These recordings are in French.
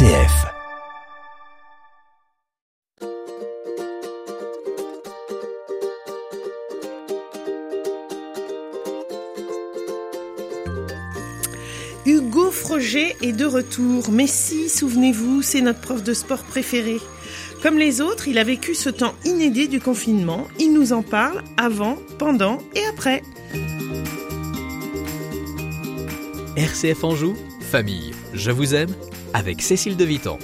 RCF. Hugo Froger est de retour. Messi, souvenez-vous, c'est notre prof de sport préféré. Comme les autres, il a vécu ce temps inédit du confinement. Il nous en parle avant, pendant et après. RCF Anjou, famille, je vous aime, avec Cécile de Vitan.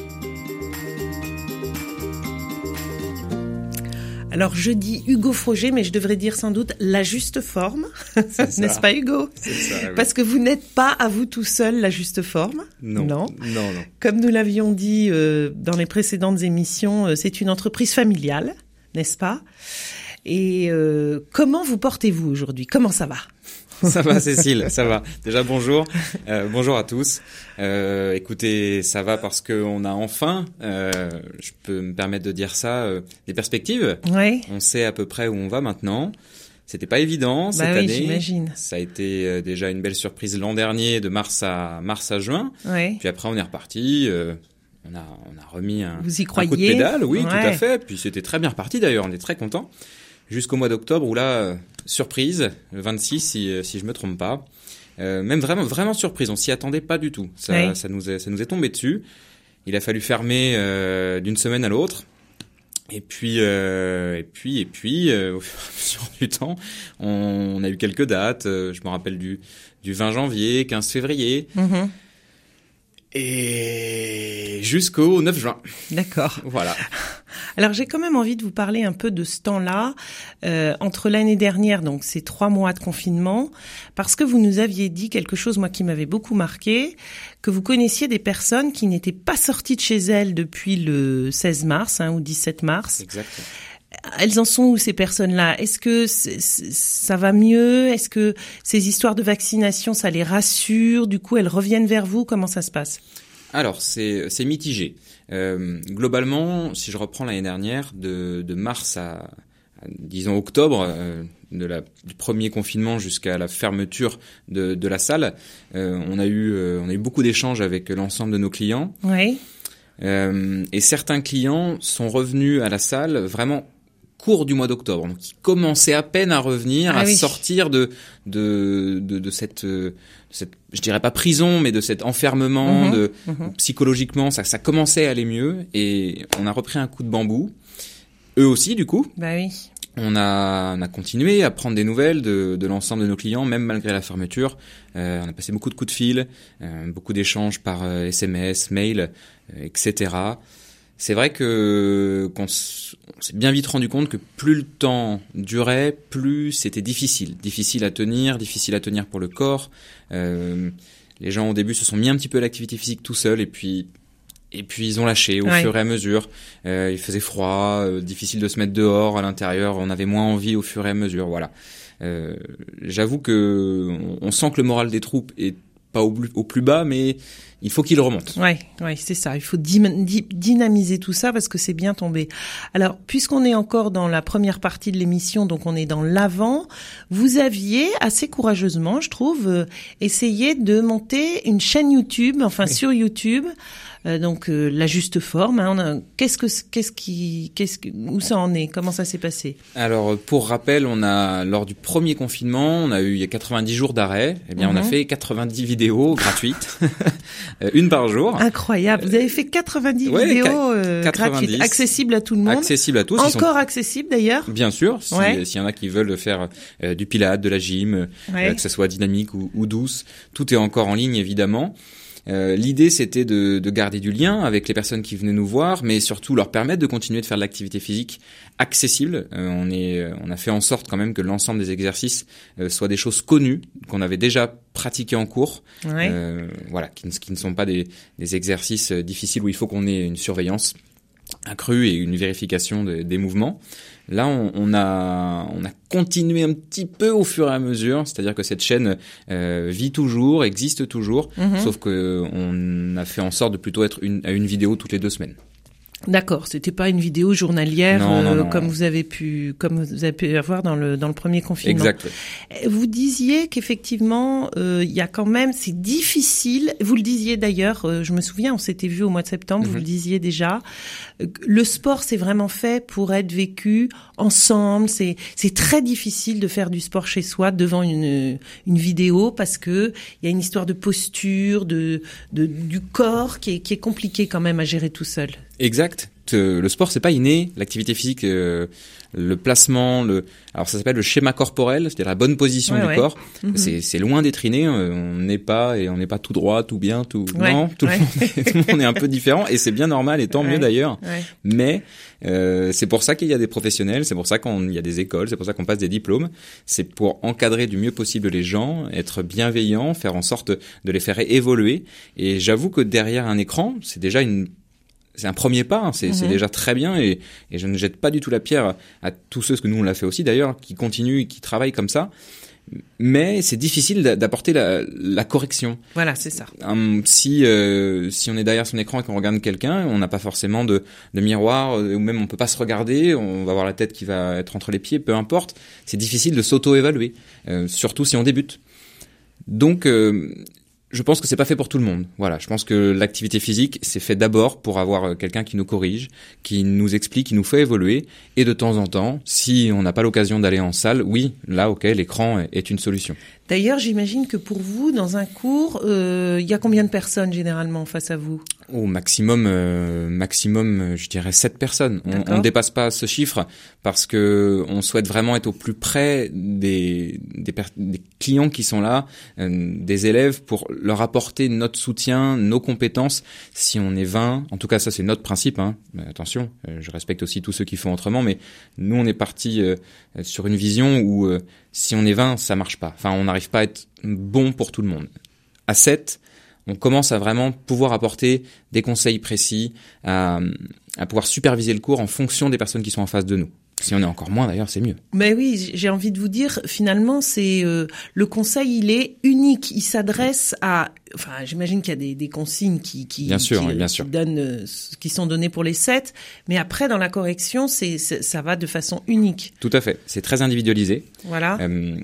Alors je dis Hugo Froger, mais je devrais dire sans doute la juste forme, n'est-ce pas Hugo C'est ça, oui. Parce que vous n'êtes pas à vous tout seul la juste forme. Non. Non. Non, non. Comme nous l'avions dit euh, dans les précédentes émissions, euh, c'est une entreprise familiale, n'est-ce pas? Et euh, comment vous portez-vous aujourd'hui? Comment ça va? Ça va, Cécile, ça va. Déjà, bonjour. Euh, bonjour à tous. Euh, écoutez, ça va parce qu'on a enfin, euh, je peux me permettre de dire ça, euh, des perspectives. Oui. On sait à peu près où on va maintenant. C'était pas évident cette Bah oui, année. j'imagine. Ça a été euh, déjà une belle surprise l'an dernier, de mars à mars à juin. Oui. Puis après, on est reparti. euh, on a, on a remis un, Vous y un coup de pédale, oui, tout à fait. Puis c'était très bien reparti d'ailleurs, on est très content. Jusqu'au mois d'octobre où là, euh, surprise, le 26 si, euh, si je me trompe pas. Euh, même vraiment, vraiment surprise, on s'y attendait pas du tout. Ça, ça, nous est, ça nous est tombé dessus. Il a fallu fermer euh, d'une semaine à l'autre. Et puis, euh, et puis, et puis, euh, au fur et à mesure du temps, on, on a eu quelques dates. euh, je me rappelle du, du 20 janvier, 15 février, Mhm. Et jusqu'au 9 juin. D'accord. Voilà. Alors j'ai quand même envie de vous parler un peu de ce temps-là euh, entre l'année dernière, donc ces trois mois de confinement, parce que vous nous aviez dit quelque chose moi qui m'avait beaucoup marqué, que vous connaissiez des personnes qui n'étaient pas sorties de chez elles depuis le 16 mars hein, ou 17 mars. Exact. Elles en sont où ces personnes-là? Est-ce que ça va mieux? Est-ce que ces histoires de vaccination ça les rassure? Du coup elles reviennent vers vous? Comment ça se passe? Alors, c'est mitigé. Euh, globalement, si je reprends l'année dernière, de, de mars à, à, disons octobre, euh, de la, du premier confinement jusqu'à la fermeture de, de la salle, euh, on a eu on a eu beaucoup d'échanges avec l'ensemble de nos clients. Oui. Et certains clients sont revenus à la salle vraiment court du mois d'octobre. Donc, ils commençaient à peine à revenir, Ah à oui. sortir de, de, de, de cette, euh, cette, je dirais pas prison, mais de cet enfermement, Mhm, de, mhm. psychologiquement, ça, ça commençait à aller mieux et on a repris un coup de bambou. Eux aussi, du coup, Bah oui. on a, on a continué à prendre des nouvelles de, de l'ensemble de nos clients, même malgré la fermeture. Euh, on a passé beaucoup de coups de fil, euh, beaucoup d'échanges par euh, SMS, mail, euh, etc. C'est vrai que qu'on s'est bien vite rendu compte que plus le temps durait, plus c'était difficile, difficile à tenir, difficile à tenir pour le corps. Euh, les gens au début se sont mis un petit peu à l'activité physique tout seuls et puis et puis ils ont lâché au Ouais. fur et à mesure. Euh, il faisait froid, euh, difficile de se mettre dehors à l'intérieur. On avait moins envie au fur et à mesure. Voilà. Euh, J'avoue que on, on sent que le moral des troupes est pas au, plus- au plus bas, mais il faut qu'il remonte. Ouais, ouais, c'est ça. Il faut dy- dy- dynamiser tout ça parce que c'est bien tombé. Alors, puisqu'on est encore dans la première partie de l'émission, donc on est dans l'avant, vous aviez assez courageusement, je trouve, euh, essayé de monter une chaîne YouTube, enfin sur YouTube. Euh, donc euh, la juste forme. hein, qu'est-ce que qu'est-ce qui qu'est-ce que où ça en est? Comment ça s'est passé? Alors, pour rappel, on a lors du premier confinement, on a eu il y a 90 jours d'arrêt. Eh bien, on a Mhm. fait 90 vidéos gratuites, Euh, une par jour, Incroyable. Vous avez fait 90 ouais, vidéos qua- euh, 90. gratuites, accessibles à tout le monde. accessibles à tous. Sont Encore accessibles d'ailleurs? Bien sûr, si- Ouais. s'il y en a qui veulent faire euh, du pilate, de la gym, euh, Ouais. que ce soit dynamique ou, ou douce, tout est encore en ligne évidemment. Euh, L'idée c'était de, de garder du lien avec les personnes qui venaient nous voir, mais surtout leur permettre de continuer de faire de l'activité physique accessible. Euh, on, est, on a fait en sorte quand même que l'ensemble des exercices euh, soient des choses connues, qu'on avait déjà pratiquées en cours, Ouais. euh, voilà, qui, ne- qui ne sont pas des, des exercices difficiles où il faut qu'on ait une surveillance accrue et une vérification de- des mouvements. Là, on, on a on a continué un petit peu au fur et à mesure, c'est-à-dire que cette chaîne euh, vit toujours, existe toujours, Mhm. sauf que on a fait en sorte de plutôt être une, à une vidéo toutes les deux semaines. D'accord, c'était pas une vidéo journalière Non, non, euh, comme vous avez pu comme vous avez pu avoir dans le dans le premier confinement. Exact. Euh, Vous disiez qu'effectivement euh, il y a quand même c'est difficile. Vous le disiez d'ailleurs, euh, je me souviens, on s'était vu au mois de septembre. Vous Mhm. le disiez déjà. Euh, Le sport c'est vraiment fait pour être vécu ensemble. C'est c'est très difficile de faire du sport chez soi devant une une vidéo parce que il y a une histoire de posture, de, de du corps qui est qui est compliqué quand même à gérer tout seul. Exact. Le sport, c'est pas inné. L'activité physique, euh, le placement, le, alors ça s'appelle le schéma corporel, c'est-à-dire la bonne position Ouais, du ouais. corps. Mhm. C'est, c'est loin d'être inné. euh, On n'est pas et on n'est pas tout droit, tout bien, tout. Ouais, non, tout, le monde est, tout le monde est un peu différent et c'est bien normal et tant mieux d'ailleurs. Mais euh, c'est pour ça qu'il y a des professionnels, c'est pour ça qu'il y a des écoles, c'est pour ça qu'on passe des diplômes. C'est pour encadrer du mieux possible les gens, être bienveillant, faire en sorte de les faire évoluer. Et j'avoue que derrière un écran, c'est déjà une c'est un premier pas, hein, c'est Mhm. déjà très bien et, et je ne jette pas du tout la pierre à tous ceux, ce que nous on l'a fait aussi d'ailleurs, qui continuent, et qui travaillent comme ça. Mais c'est difficile d'a- d'apporter la, la correction. Voilà, c'est ça. Hum, si euh, si on est derrière son écran et qu'on regarde quelqu'un, on n'a pas forcément de, de miroir euh, ou même on peut pas se regarder, on va avoir la tête qui va être entre les pieds, peu importe. C'est difficile de s'auto-évaluer, euh, surtout si on débute. Donc euh, je pense que c'est pas fait pour tout le monde. Voilà, je pense que l'activité physique c'est fait d'abord pour avoir euh, quelqu'un qui nous corrige, qui nous explique, qui nous fait évoluer, et de temps en temps, si on n'a pas l'occasion d'aller en salle, oui, là, ok, l'écran est- est une solution. D'ailleurs, j'imagine que pour vous, dans un cours, euh, il y a combien de personnes généralement face à vous? Au maximum, euh, maximum, je dirais sept personnes. On, ne dépasse pas ce chiffre parce que on souhaite vraiment être au plus près des, des, des clients qui sont là, euh, des élèves, pour leur apporter notre soutien, nos compétences. Si on est 20, en tout cas ça c'est notre principe. Hein. Mais attention, euh, je respecte aussi tous ceux qui font autrement, mais nous on est parti sur une vision où si on est 20, ça marche pas. Enfin, on n'arrive pas à être bon pour tout le monde. À 7, on commence à vraiment pouvoir apporter des conseils précis, à, à pouvoir superviser le cours en fonction des personnes qui sont en face de nous. Si on est encore moins, d'ailleurs, c'est mieux. Mais oui, j'ai envie de vous dire, finalement, c'est euh, le conseil, il est unique. Il s'adresse à, enfin, j'imagine qu'il y a des, des consignes qui, qui, Bien sûr, qui, oui, bien qui sûr. donnent, euh, qui sont données pour les sept, mais après, dans la correction, c'est- ça va de façon unique. Tout à fait. C'est très individualisé. Voilà. Euh,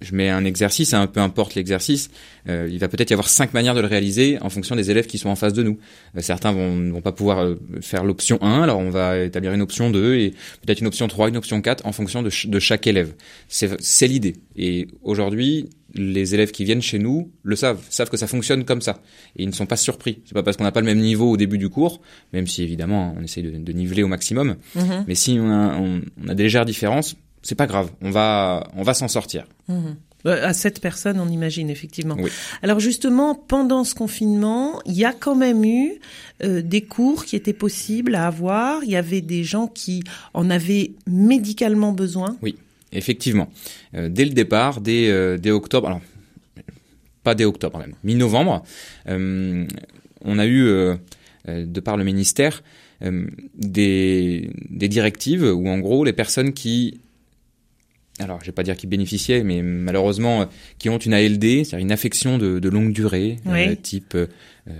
je mets un exercice, hein, peu importe l'exercice, euh, il va peut-être y avoir cinq manières de le réaliser en fonction des élèves qui sont en face de nous. Euh, certains vont, vont pas pouvoir euh, faire l'option 1, alors on va établir une option 2 et peut-être une option 3, une option 4 en fonction de, ch- de chaque élève. C'est l'idée. Et aujourd'hui, les élèves qui viennent chez nous le savent, savent que ça fonctionne comme ça. Et ils ne sont pas surpris. C'est pas parce qu'on n'a pas le même niveau au début du cours, même si évidemment on essaye de, de niveler au maximum. Mhm, Mais si on a, on, on a des légères différences, c'est pas grave. On va, on va s'en sortir. mhm. Euh, À sept personnes, on imagine effectivement. Oui. Alors justement, pendant ce confinement, il y a quand même eu euh, des cours qui étaient possibles à avoir. Il y avait des gens qui en avaient médicalement besoin. Effectivement. Euh, dès le départ, dès, euh, dès octobre, alors pas dès octobre même, mi-novembre, on a eu, de par le ministère, des, des directives où en gros les personnes qui, alors je vais pas dire qui bénéficiaient, mais malheureusement euh, qui ont une ALD, c'est-à-dire une affection de, de longue durée, euh, Oui. type, euh,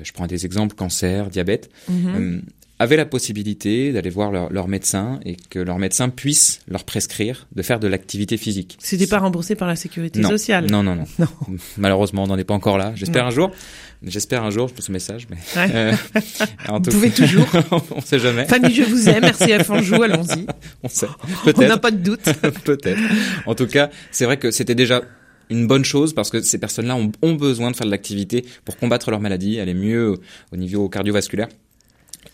je prends des exemples, cancer, diabète, Mhm. euh, avaient la possibilité d'aller voir leur, leur médecin et que leur médecin puisse leur prescrire de faire de l'activité physique. C'était pas remboursé par la sécurité non. sociale. Non, non, non. Non. Malheureusement, on n'en est pas encore là. J'espère un jour. J'espère un jour, je pose ce message, mais Ouais. euh, en Vous pouvez toujours. on sait jamais. Famille, je vous aime. Merci à Fanjou. Allons-y. On sait. On n'a pas de doute. Peut-être. En tout cas, c'est vrai que c'était déjà une bonne chose parce que ces personnes-là ont, ont besoin de faire de l'activité pour combattre leur maladie, aller mieux au niveau cardiovasculaire.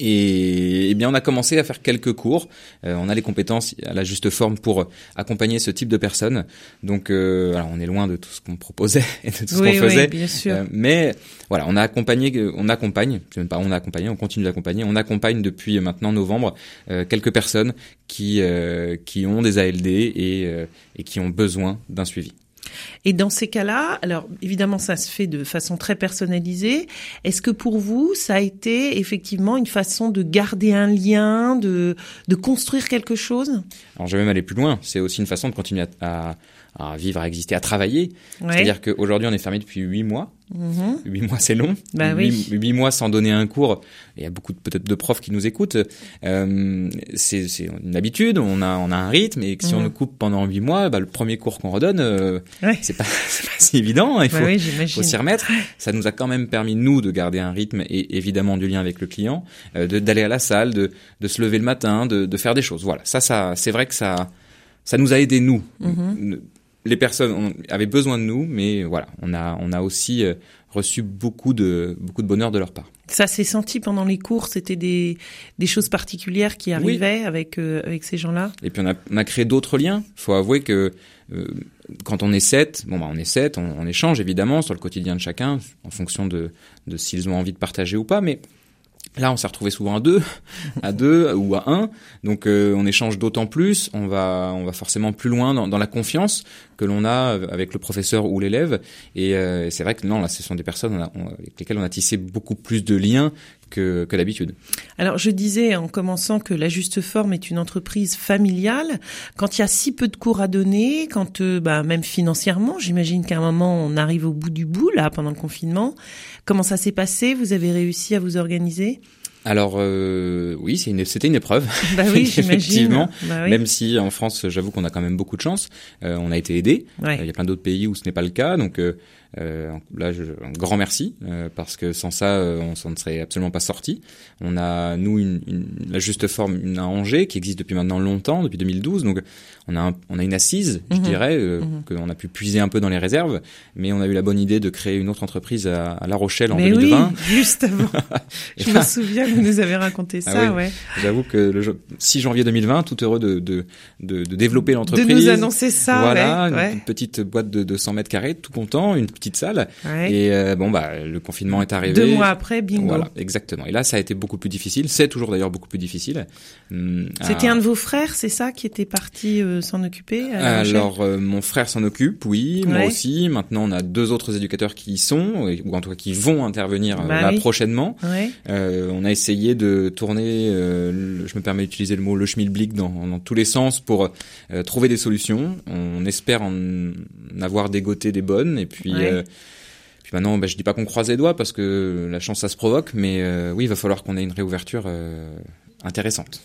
Et, eh bien, on a commencé à faire quelques cours. Euh, on a les compétences à la juste forme pour euh, accompagner ce type de personnes. Donc, euh, alors, on est loin de tout ce qu'on proposait et de tout ce oui, qu'on faisait. oui, bien sûr. Euh, mais voilà, on a accompagné, on accompagne, même pas on a accompagné, on continue d'accompagner, on accompagne depuis maintenant novembre euh, quelques personnes qui euh, qui ont des ALD et euh, et qui ont besoin d'un suivi. Et dans ces cas-là, alors évidemment ça se fait de façon très personnalisée. Est-ce que pour vous ça a été effectivement une façon de garder un lien, de de construire quelque chose? Alors je même aller plus loin. C'est aussi une façon de continuer à, à, à vivre, à exister, à travailler. C'est-à-dire qu'aujourd'hui, on est fermé depuis huit mois. Mhm. Huit mois, c'est long. Bah huit, mois sans donner un cours. Il y a beaucoup peut-être de profs qui nous écoutent. Euh, c'est une habitude. On a on a un rythme et si on mhm. nous coupe pendant huit mois, bah, le premier cours qu'on redonne, euh, c'est pas c'est pas si évident. Il bah faut, faut s'y remettre. Ça nous a quand même permis nous de garder un rythme et évidemment du lien avec le client, euh, d'aller à la salle, de de se lever le matin, de de faire des choses. Voilà. Ça ça c'est vrai que ça ça nous a aidé nous. Mhm les personnes avaient besoin de nous, mais voilà, on a, on a aussi euh, reçu beaucoup de, beaucoup de bonheur de leur part. Ça s'est senti pendant les cours, c'était des, des choses particulières qui arrivaient avec, euh, avec ces gens-là? Et puis on a, on a créé d'autres liens. Il faut avouer que euh, quand on est sept, bon bah on est sept, on, on, échange évidemment sur le quotidien de chacun en fonction de, de s'ils ont envie de partager ou pas, mais Là, on s'est retrouvé souvent à deux, à deux ou à un. Donc, euh, on échange d'autant plus. On va, on va forcément plus loin dans, dans la confiance que l'on a avec le professeur ou l'élève. Et euh, c'est vrai que non, là, ce sont des personnes avec lesquelles on a tissé beaucoup plus de liens que, que d'habitude. Alors, je disais en commençant que la Juste Forme est une entreprise familiale. Quand il y a si peu de cours à donner, quand euh, bah, même financièrement, j'imagine qu'à un moment on arrive au bout du bout là pendant le confinement. Comment ça s'est passé? Vous avez réussi à vous organiser? Alors euh, oui, c'était une, épreuve, bah oui, effectivement. Bah même si en France, j'avoue qu'on a quand même beaucoup de chance. Euh, on a été aidé. Il y a plein d'autres pays où ce n'est pas le cas, donc euh, euh, là, je, un grand merci euh, parce que sans ça, euh, on s'en serait absolument pas sorti. On a nous une, une, la juste forme une à Angers qui existe depuis maintenant longtemps, depuis 2012. Donc on a on a une assise, je mhm. dirais, mhm. qu'on a pu puiser un peu dans les réserves, mais on a eu la bonne idée de créer une autre entreprise à, à La Rochelle en mais 2020. Oui, juste avant. je me souviens que vous nous avez raconté ah ça, ouais. J'avoue que le 6 janvier 2020, tout heureux de de, de, de développer l'entreprise. De nous annoncer ça, voilà, ouais, une, petite boîte de, de 100 mètres carrés, tout content, une petite salle. Et euh, bon, bah, le confinement est arrivé. Deux mois après, bingo. Voilà, exactement. Et là, ça a été beaucoup plus difficile. C'est toujours d'ailleurs beaucoup plus difficile. Hum, C'était un de vos frères, c'est ça, qui était parti euh, s'en occuper Alors, euh, mon frère s'en occupe, oui, moi aussi. Maintenant, on a deux autres éducateurs qui y sont, ou en tout cas qui vont intervenir bah là prochainement. on a essayé de tourner, je me permets d'utiliser le mot le schmilblick dans, dans tous les sens pour trouver des solutions. On espère en avoir dégoté des bonnes et puis puis maintenant, bah, je dis pas qu'on croise les doigts parce que la chance ça se provoque, mais euh, oui, il va falloir qu'on ait une réouverture euh, intéressante.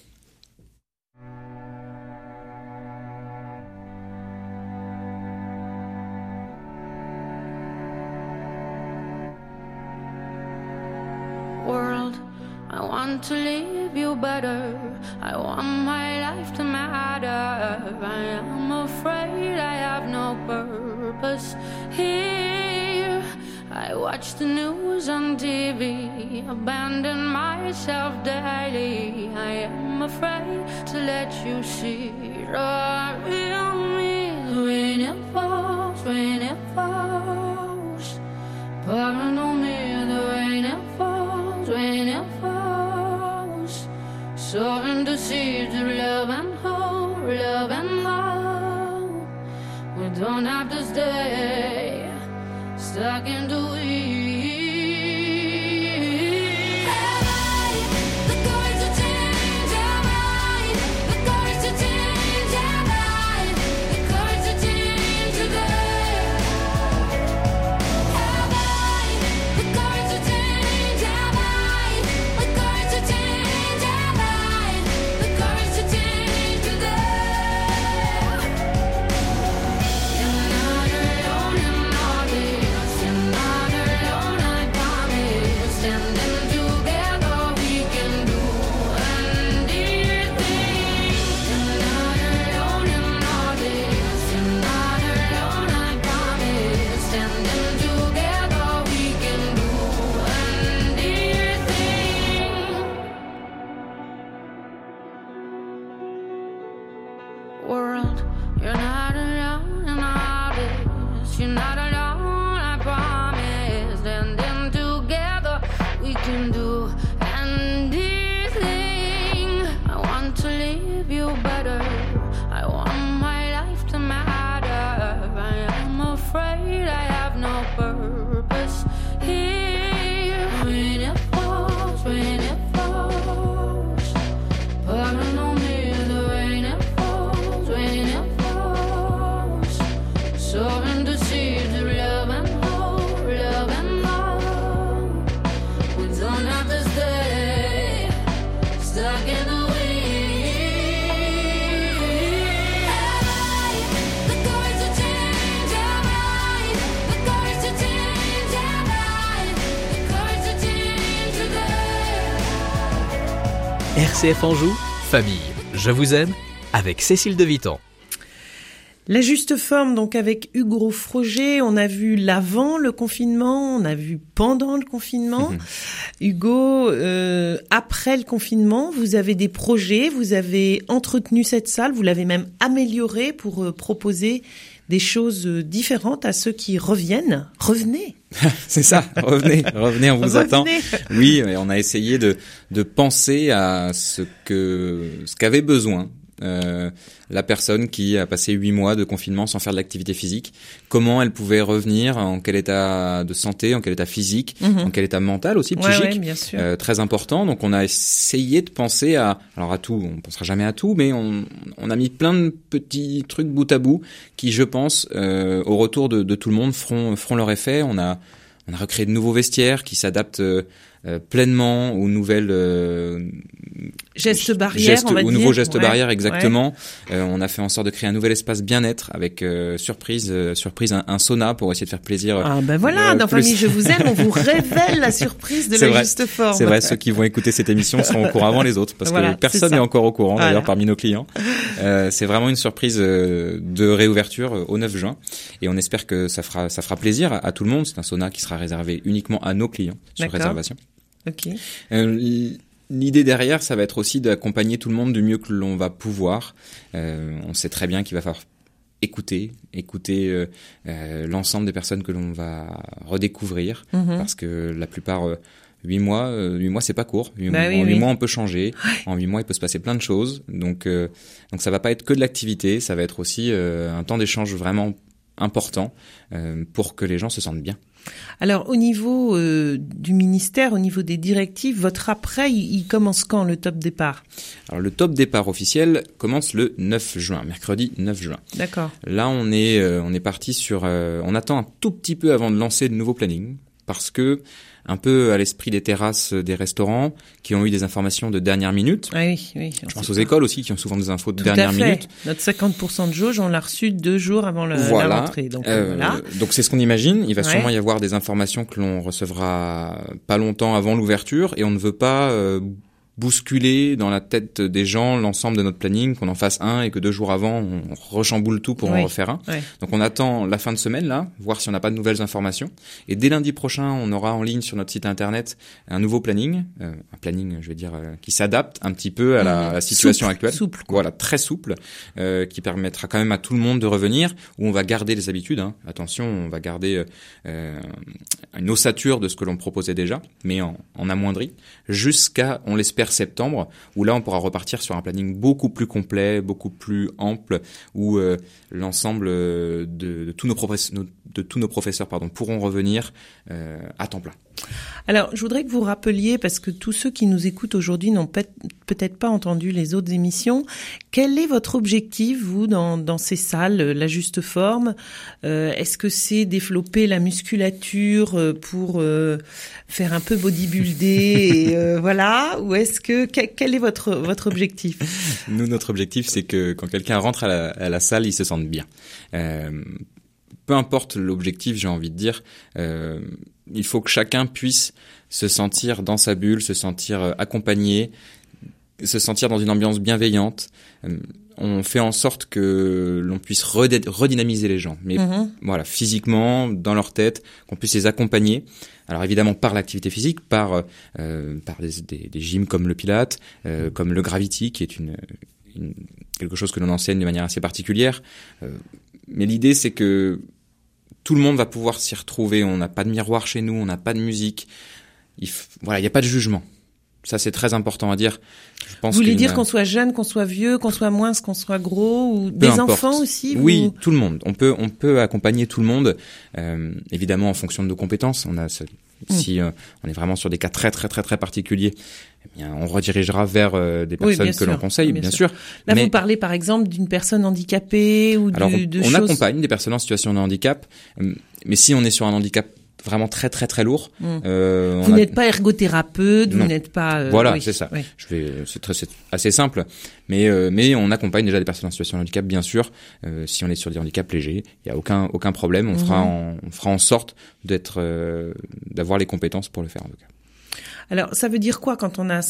To you better. I want my life to matter. I am afraid I have no purpose. I watch the news on TV, abandon myself daily. I am afraid to let you see the real me when it falls, when it falls. Pouring on me the rain it falls, when it falls. Sowing the seeds of love and hope, love and hope. We don't have to stay stuck into you. RCF Anjou, famille, je vous aime, avec Cécile de Vitan. La juste forme, donc avec Hugo Froger, on a vu l'avant le confinement, on a vu pendant le confinement. Hugo, euh, après le confinement, vous avez des projets, vous avez entretenu cette salle, vous l'avez même améliorée pour euh, proposer des choses euh, différentes à ceux qui reviennent. Revenez C'est ça, revenez, revenez, on vous attend. Oui, on a essayé de, de penser à ce que ce qu'avait besoin euh, la personne qui a passé huit mois de confinement sans faire de l'activité physique. Comment elle pouvait revenir, en quel état de santé, en quel état physique, Mhm. en quel état mental aussi, Ouais, psychique. ouais, bien sûr. Euh, très important. Donc on a essayé de penser à, alors à tout, on pensera jamais à tout, mais on, on a mis plein de petits trucs bout à bout qui, je pense, euh, au retour de, de tout le monde, feront, feront leur effet. On a, on a recréé de nouveaux vestiaires qui s'adaptent euh, pleinement aux nouvelles euh, Gestes barrières, gestes- on va aux dire. nouveaux gestes Ouais, barrières exactement. Euh, on a fait en sorte de créer un nouvel espace bien-être avec euh, surprise, euh, surprise un, un sauna pour essayer de faire plaisir. Ah ben voilà, dans plus. Famille Je vous aime, on vous révèle la surprise de la vrai, juste forme. C'est vrai, ceux qui vont écouter cette émission seront au courant avant les autres parce Voilà, que personne n'est encore au courant Voilà. d'ailleurs parmi nos clients. Euh, c'est vraiment une surprise de réouverture au 9 juin et on espère que ça fera ça fera plaisir à, à tout le monde. C'est un sauna qui sera réservé uniquement à nos clients sur réservation. Ok. Euh, L'idée derrière, ça va être aussi d'accompagner tout le monde du mieux que l'on va pouvoir. Euh, on sait très bien qu'il va falloir écouter, écouter euh, euh, l'ensemble des personnes que l'on va redécouvrir, Mhm. parce que la plupart, euh, huit mois, huit mois c'est pas court. Bah oui, en huit oui. mois on peut changer. En huit mois il peut se passer plein de choses. Donc, donc ça va pas être que de l'activité, ça va être aussi un temps d'échange vraiment important euh, pour que les gens se sentent bien. Alors au niveau euh, du ministère, au niveau des directives, votre après, il, il commence quand le top départ? Alors le top départ officiel commence le 9 juin, mercredi 9 juin. D'accord. Là, on est, euh, on est parti sur. euh, on attend un tout petit peu avant de lancer de nouveaux plannings parce que un peu à l'esprit des terrasses euh, des restaurants qui ont eu des informations de dernière minute. Ah oui, oui. Je pense aux écoles aussi qui ont souvent des infos de Tout dernière à fait. minute. Notre 50% de jauge, on l'a reçu deux jours avant le, la Voilà. rentrée. Donc Euh, voilà. donc c'est ce qu'on imagine. Il va Ouais. sûrement y avoir des informations que l'on recevra pas longtemps avant l'ouverture et on ne veut pas euh, bousculer dans la tête des gens l'ensemble de notre planning, qu'on en fasse un et que deux jours avant on rechamboule tout pour Oui. en refaire un. Donc on attend la fin de semaine là, voir si on n'a pas de nouvelles informations. Et dès lundi prochain, on aura en ligne sur notre site internet un nouveau planning, euh, un planning, je vais dire, euh, qui s'adapte un petit peu à la, à la situation Souple, actuelle. Souple. quoi. Voilà, très souple, euh, qui permettra quand même à tout le monde de revenir, où on va garder les habitudes. hein. Attention, on va garder une ossature de ce que l'on proposait déjà, mais en, en amoindri, jusqu'à, on l'espère, septembre, où là, on pourra repartir sur un planning beaucoup plus complet, beaucoup plus ample, où euh, l'ensemble euh, de, tous nos professeurs, de tous nos professeurs, pardon, pourront revenir euh, à temps plein. Alors, je voudrais que vous rappeliez, parce que tous ceux qui nous écoutent aujourd'hui n'ont peut- peut-être pas entendu les autres émissions, quel est votre objectif, vous, dans, dans ces salles, euh, la juste forme? Euh, Est-ce que c'est développer la musculature euh, pour euh, faire un peu bodybuilder et euh, voilà? Ou est-ce que que- quel est votre votre objectif? Nous, notre objectif, c'est que quand quelqu'un rentre à la, à la salle, il se sente bien. Peu importe l'objectif, j'ai envie de dire, il faut que chacun puisse se sentir dans sa bulle, se sentir accompagné, se sentir dans une ambiance bienveillante. Euh, on fait en sorte que l'on puisse redynamiser les gens, mais Mhm. voilà, physiquement, dans leur tête, qu'on puisse les accompagner. Alors évidemment par l'activité physique, par euh, par des, des, des gyms comme le Pilate, euh, comme le Gravity, qui est une, une- quelque chose que l'on enseigne de manière assez particulière. Euh, mais l'idée c'est que tout le monde va pouvoir s'y retrouver. On n'a pas de miroir chez nous, on n'a pas de musique. Il f- voilà, il n'y a pas de jugement. Ça c'est très important à dire. Je pense Vous voulez dire qu'on soit jeune, qu'on soit vieux, qu'on soit moins, qu'on soit gros, ou des importe. enfants aussi vous- Oui, tout le monde. On peut, on peut accompagner tout le monde, euh, évidemment en fonction de nos compétences. On a, ce- Mm. si euh, on est vraiment sur des cas très très très très particuliers, eh bien, on redirigera vers euh, des personnes que l'on conseille, Bien bien, sûr. sûr. Là, Mais- vous parlez par exemple d'une personne handicapée ou Alors, du, on, de on choses. accompagne des personnes en situation de handicap, mais si on est sur un handicap vraiment très très très lourd. Mm. Euh, Vous a- n'êtes pas ergothérapeute, vous n'êtes pas. euh, Voilà, oui, c'est ça. oui. Je vais, c'est très, c'est assez simple, mais euh, mais on accompagne déjà des personnes en situation de handicap, bien sûr. Euh, si on est sur des handicaps légers, il y a aucun aucun problème. On fera Mhm. en, on fera en sorte d'être euh, d'avoir les compétences pour le faire en tout cas. Alors, ça veut dire quoi quand on a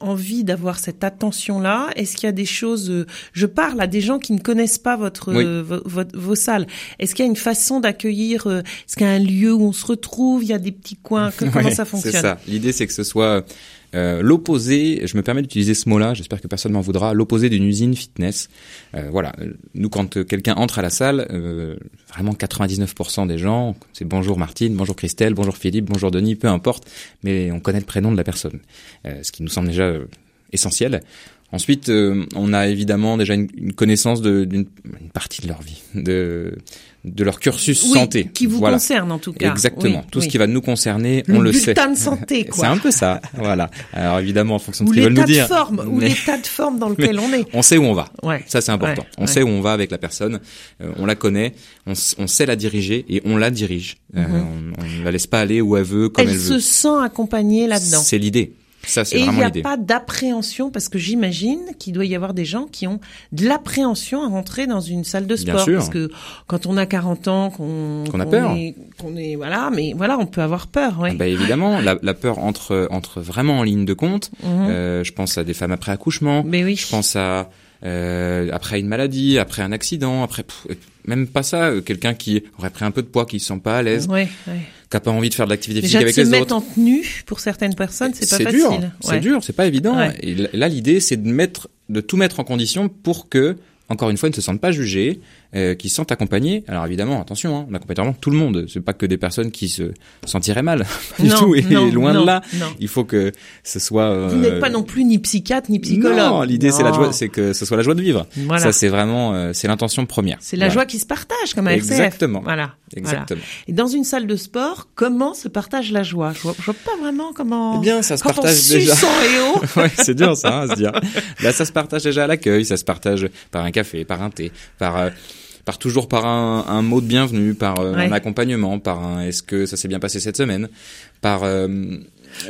envie d'avoir cette attention-là? Est-ce qu'il y a des choses euh, Je parle à des gens qui ne connaissent pas votre, Oui. vo- votre- vos salles. Est-ce qu'il y a une façon d'accueillir euh, Est-ce qu'il y a un lieu où on se retrouve? Il y a des petits coins? Que- Comment Ouais, ça fonctionne? C'est ça. L'idée, c'est que ce soit euh, l'opposé. Je me permets d'utiliser ce mot-là. J'espère que personne m'en voudra. L'opposé d'une usine fitness. Euh, voilà. Nous, quand quelqu'un entre à la salle, euh, vraiment 99% des gens, c'est bonjour Martine, bonjour Christelle, bonjour Philippe, bonjour Denis, peu importe, mais on connaît le prénom de la personne, Euh, ce qui nous semble déjà euh, essentiel. Ensuite, euh, on a évidemment déjà une, une connaissance d'une une partie de leur vie, de de leur cursus Oui, santé. qui vous voilà. concerne en tout cas. Exactement. Oui, Tout ce qui va nous concerner, le on le sait. de santé, C'est quoi. un peu ça, voilà. Alors évidemment, en fonction de Ou ce qu'ils veulent nous l'état de dire. forme, ou mais l'état de forme dans lequel on est. on sait où on va. Ouais. Ça, c'est important. Ouais, on ouais. sait où on va avec la personne. euh, on la connaît. On, sait la diriger et on la dirige. Euh, on, on ne la laisse pas aller où elle veut, comme Mhm. Elle elle, se veut. sent accompagnée là-dedans. C'est l'idée. Ça, c'est Et il n'y a pas d'appréhension parce que j'imagine qu'il doit y avoir des gens qui ont de l'appréhension à rentrer dans une salle de Bien sport sûr. parce que quand on a 40 ans, qu'on Qu'on a peur. est, qu'on est voilà, mais voilà, on peut avoir peur, ouais. Ah bah, évidemment, la, la peur entre entre vraiment en ligne de compte. Mhm. Euh, je pense à des femmes après accouchement. mais oui. Je pense à euh, après une maladie, après un accident, après pff, même pas ça, euh, quelqu'un qui aurait pris un peu de poids, qui se sent pas à l'aise, Ouais, ouais. Qui a pas envie de faire de l'activité Déjà physique de avec se les mettre autres. en tenue pour certaines personnes, c'est pas dur, facile. c'est Ouais. dur, c'est pas évident. Ouais. Et là, l'idée, c'est de mettre, de tout mettre en condition pour que, encore une fois, ils ne se sentent pas jugés, euh, qu'ils se sentent accompagnés. Alors évidemment, attention, hein, on accompagne vraiment tout le monde. C'est pas que des personnes qui se sentiraient mal, pas du Non, tout. Et non, loin non, de là, il faut que ce soit. euh, Vous n'êtes pas non plus ni psychiatre ni psychologue. Non, l'idée c'est la joie, c'est que ce soit la joie de vivre. Voilà. Ça c'est vraiment, euh, c'est l'intention première. C'est la Voilà. joie qui se partage comme un RCF. Exactement. Voilà. Voilà. Exactement. Et dans une salle de sport, comment se partage la joie? Je vois, je vois pas vraiment comment. Eh bien, ça se Quand partage on déjà. ouais, c'est dur ça, hein, à se dire. Là, ça se partage déjà à l'accueil, ça se partage par un café, par un thé, par euh, par toujours par un, un mot de bienvenue, par euh, Ouais. un accompagnement, par un est-ce que ça s'est bien passé cette semaine, par euh,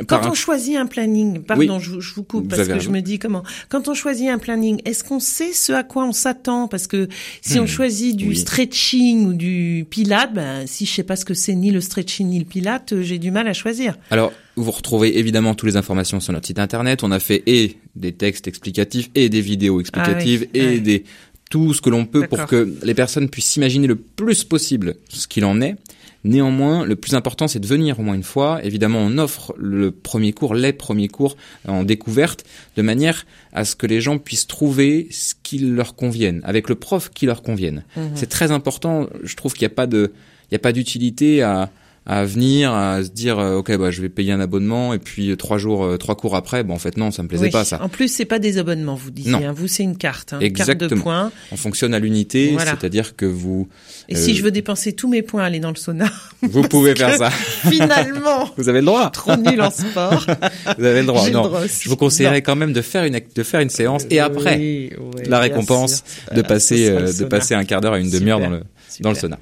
Quand on choisit un planning, pardon, je, vous- je vous coupe Vous parce avez que je me dis comment. Quand on choisit un planning, est-ce qu'on sait ce à quoi on s'attend? Parce que si on Hmm, choisit du oui. stretching ou du pilate, ben si je sais pas ce que c'est ni le stretching ni le pilate, euh, j'ai du mal à choisir. Alors, vous retrouvez évidemment toutes les informations sur notre site internet. On a fait et des textes explicatifs et des vidéos explicatives Ah oui, et des tout ce que l'on peut pour que les personnes puissent s'imaginer le plus possible ce qu'il en est. Néanmoins, le plus important, c'est de venir au moins une fois. Évidemment, on offre le premier cours, les premiers cours en découverte, de manière à ce que les gens puissent trouver ce qui leur convienne, avec le prof qui leur convienne. Mhm. C'est très important. Je trouve qu'il n'y a pas de, il y a pas d'utilité à, à venir, à se dire, euh, ok, bah, je vais payer un abonnement et puis euh, trois jours, euh, trois cours après, bah, en fait, non, ça me plaisait Oui. pas, ça. En plus, c'est pas des abonnements, vous disiez. Non. hein. Vous, c'est une carte, hein, une carte de Exactement. points. On fonctionne à l'unité, Voilà. c'est-à-dire que vous, Et Euh, si je veux dépenser tous mes points, aller dans le sauna, vous pouvez faire ça. finalement, Vous avez le droit. trop nul en sport. Vous avez le droit. Le Non. droit. Je vous conseillerais quand même de faire une, de faire une séance et après, Oui, oui, la récompense sûr. de passer, euh, de passer un quart d'heure à une demi-heure dans le, dans le sauna.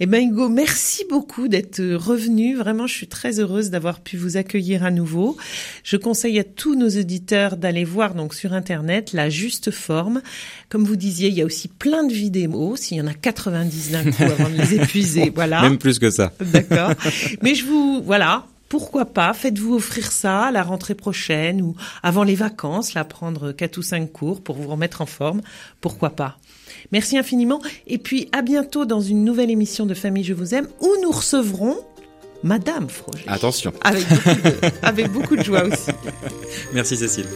Eh ben Hugo, merci beaucoup d'être revenu. Vraiment, je suis très heureuse d'avoir pu vous accueillir à nouveau. Je conseille à tous nos auditeurs d'aller voir donc sur internet la juste forme. Comme vous disiez, il y a aussi plein de vidéos. S'il y en a 90 d'un coup avant de les épuiser, voilà. Même plus que ça. D'accord. Mais je vous, voilà. Pourquoi pas Faites-vous offrir ça à la rentrée prochaine ou avant les vacances, là, prendre quatre ou cinq cours pour vous remettre en forme? Pourquoi pas? Merci infiniment. Et puis, à bientôt dans une nouvelle émission de Famille Je vous aime où nous recevrons Madame Froger. Attention. Avec beaucoup de, avec beaucoup de joie aussi. Merci Cécile.